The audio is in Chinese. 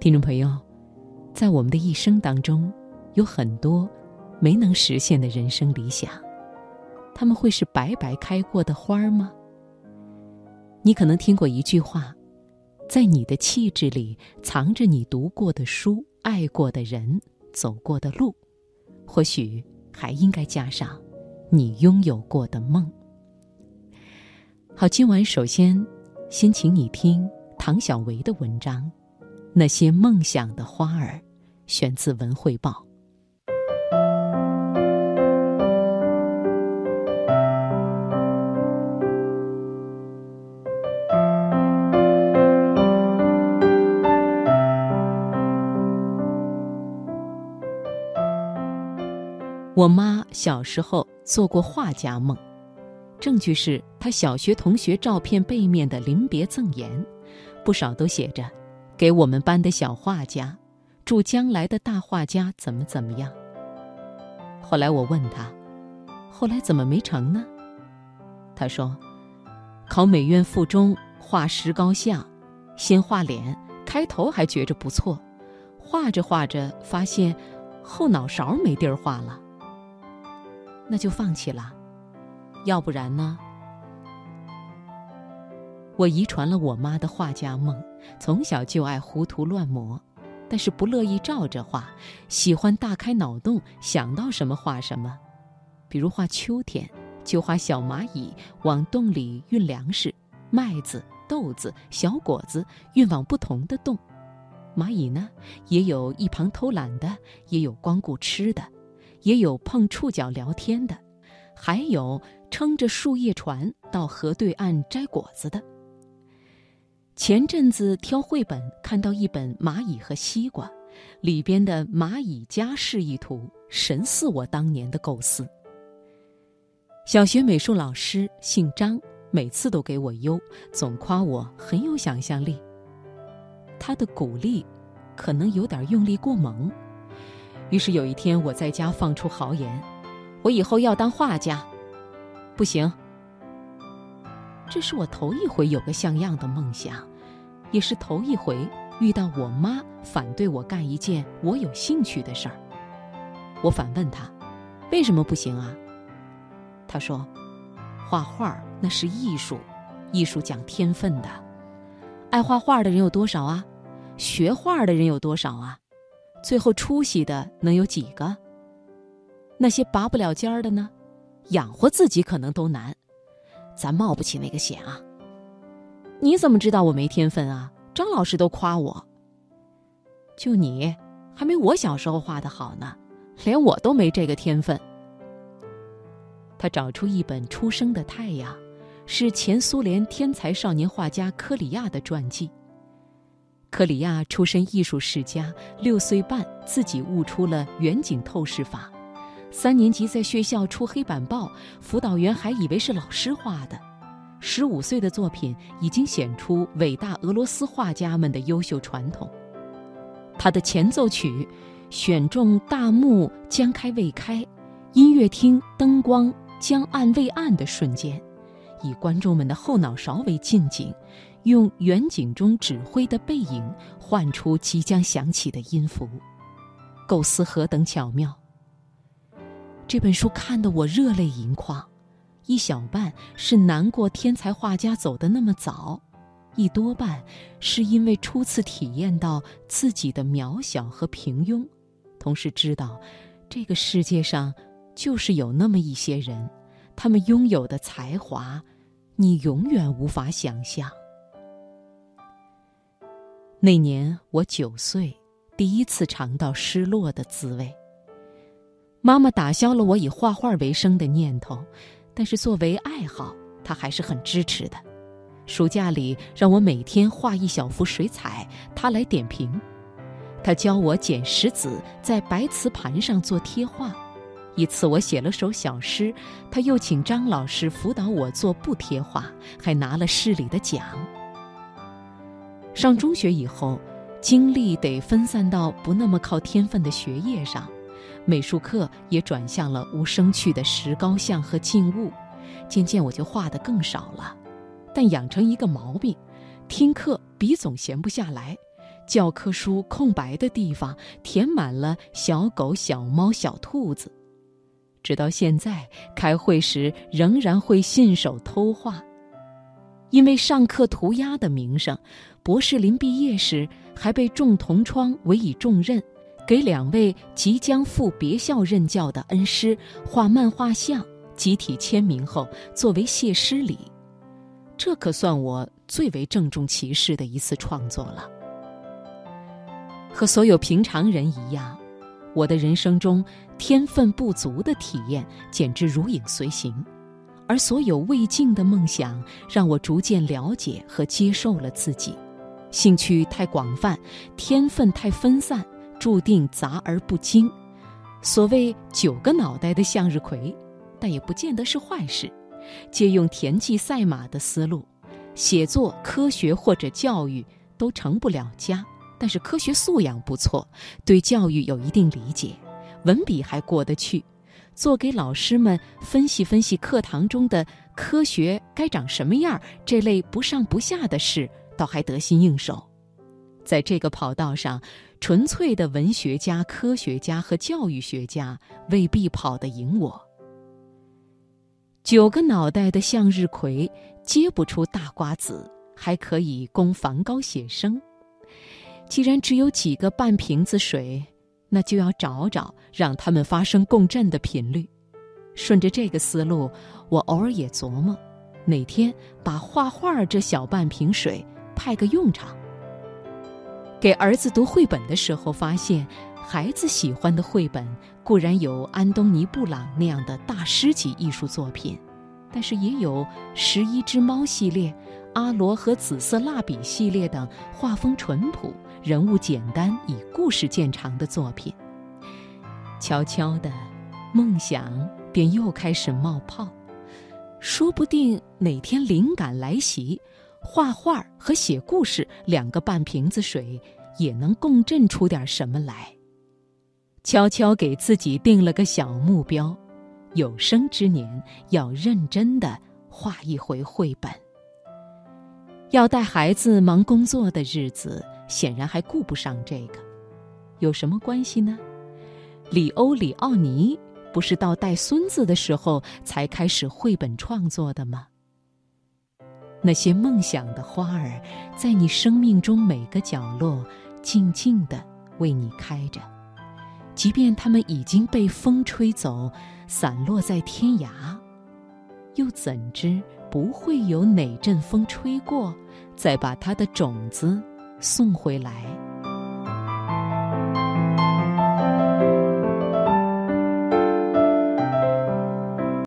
听众朋友，在我们的一生当中，有很多没能实现的人生理想，他们会是白白开过的花吗？你可能听过一句话，在你的气质里藏着你读过的书、爱过的人、走过的路，或许还应该加上你拥有过的梦。好，今晚首先先请你听唐小维的文章。那些梦想的花儿，选自《文汇报》。我妈小时候做过画家梦，证据是她小学同学照片背面的临别赠言，不少都写着。给我们班的小画家，祝将来的大画家怎么怎么样。后来我问他，后来怎么没成呢？他说，考美院附中画石膏像，先画脸，开头还觉着不错，画着画着发现后脑勺没地儿画了，那就放弃了。要不然呢？我遗传了我妈的画家梦，从小就爱胡涂乱抹，但是不乐意照着画，喜欢大开脑洞，想到什么画什么。比如画秋天，就画小蚂蚁往洞里运粮食，麦子、豆子、小果子运往不同的洞。蚂蚁呢，也有一旁偷懒的，也有光顾吃的，也有碰触角聊天的，还有撑着树叶船到河对岸摘果子的。前阵子挑绘本，看到一本《蚂蚁和西瓜》，里边的蚂蚁家示意图神似我当年的构思。小学美术老师姓张，每次都给我优，总夸我很有想象力。他的鼓励，可能有点用力过猛。于是有一天我在家放出豪言：“我以后要当画家。”不行。这是我头一回有个像样的梦想，也是头一回遇到我妈反对我干一件我有兴趣的事儿。我反问他：“为什么不行啊？”他说：“画画那是艺术，艺术讲天分的。爱画画的人有多少啊？学画的人有多少啊？最后出息的能有几个？那些拔不了尖儿的呢？养活自己可能都难。”咱冒不起那个险啊！你怎么知道我没天分啊？张老师都夸我。就你，还没我小时候画的好呢，连我都没这个天分。他找出一本《出生的太阳》，是前苏联天才少年画家科里亚的传记。科里亚出身艺术世家，六岁半自己悟出了远景透视法。三年级在学校出黑板报，辅导员还以为是老师画的。十五岁的作品已经显出伟大俄罗斯画家们的优秀传统。他的前奏曲选中大幕将开未开，音乐厅灯光将暗未暗的瞬间，以观众们的后脑勺为近景，用远景中指挥的背影唤出即将响起的音符，构思何等巧妙！这本书看得我热泪盈眶，一小半是难过天才画家走得那么早，一多半是因为初次体验到自己的渺小和平庸，同时知道这个世界上就是有那么一些人，他们拥有的才华，你永远无法想象。那年我九岁，第一次尝到失落的滋味。妈妈打消了我以画画为生的念头，但是作为爱好，他还是很支持的。暑假里让我每天画一小幅水彩，他来点评。他教我捡石子，在白瓷盘上做贴画。一次我写了首小诗，他又请张老师辅导我做布贴画，还拿了市里的奖。上中学以后，精力得分散到不那么靠天分的学业上。美术课也转向了无生趣的石膏像和静物，渐渐我就画的更少了。但养成一个毛病，听课笔总闲不下来，教科书空白的地方填满了小狗、小猫、小兔子。直到现在，开会时仍然会信手偷画。因为上课涂鸦的名声，博士临毕业时还被众同窗委以重任，给两位即将赴别校任教的恩师画漫画像，集体签名后作为谢师礼。这可算我最为郑重其事的一次创作了。和所有平常人一样，我的人生中天分不足的体验简直如影随形。而所有未尽的梦想，让我逐渐了解和接受了自己。兴趣太广泛，天分太分散，注定杂而不精。所谓九个脑袋的向日葵，但也不见得是坏事。借用田忌赛马的思路，写作、科学或者教育都成不了家，但是科学素养不错，对教育有一定理解，文笔还过得去。做给老师们分析分析课堂中的科学该长什么样这类不上不下的事，倒还得心应手。在这个跑道上，纯粹的文学家、科学家和教育学家未必跑得赢我。九个脑袋的向日葵结不出大瓜子，还可以供梵高写生。既然只有几个半瓶子水。那就要找找让他们发生共振的频率。顺着这个思路，我偶尔也琢磨，哪天把画画这小半瓶水派个用场。给儿子读绘本的时候，发现孩子喜欢的绘本固然有安东尼·布朗那样的大师级艺术作品，但是也有《十一只猫》系列、《阿罗和紫色蜡笔》系列等画风淳朴。人物简单，以故事见长的作品，悄悄的，梦想便又开始冒泡。说不定哪天灵感来袭，画画和写故事两个半瓶子水也能共振出点什么来。悄悄给自己定了个小目标：有生之年要认真的画一回绘本。要带孩子忙工作的日子。显然还顾不上这个，有什么关系呢？里欧里奥尼不是到带孙子的时候才开始绘本创作的吗？那些梦想的花儿，在你生命中每个角落静静地为你开着，即便它们已经被风吹走，散落在天涯，又怎知不会有哪阵风吹过，再把它的种子。送回来。